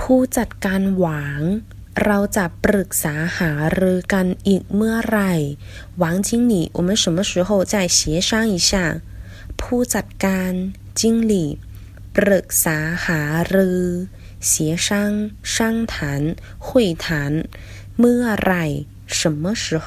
ผู้จัดการหวาง เราจะปรึกษาหารือกันอีกเมื่อไหร่หวังจิงหลี่我们什么时候再协商一下ผู้จัดการจิงหลี่ปรึกษาหารือ协商商谈会谈เมื่อไหร่什么时候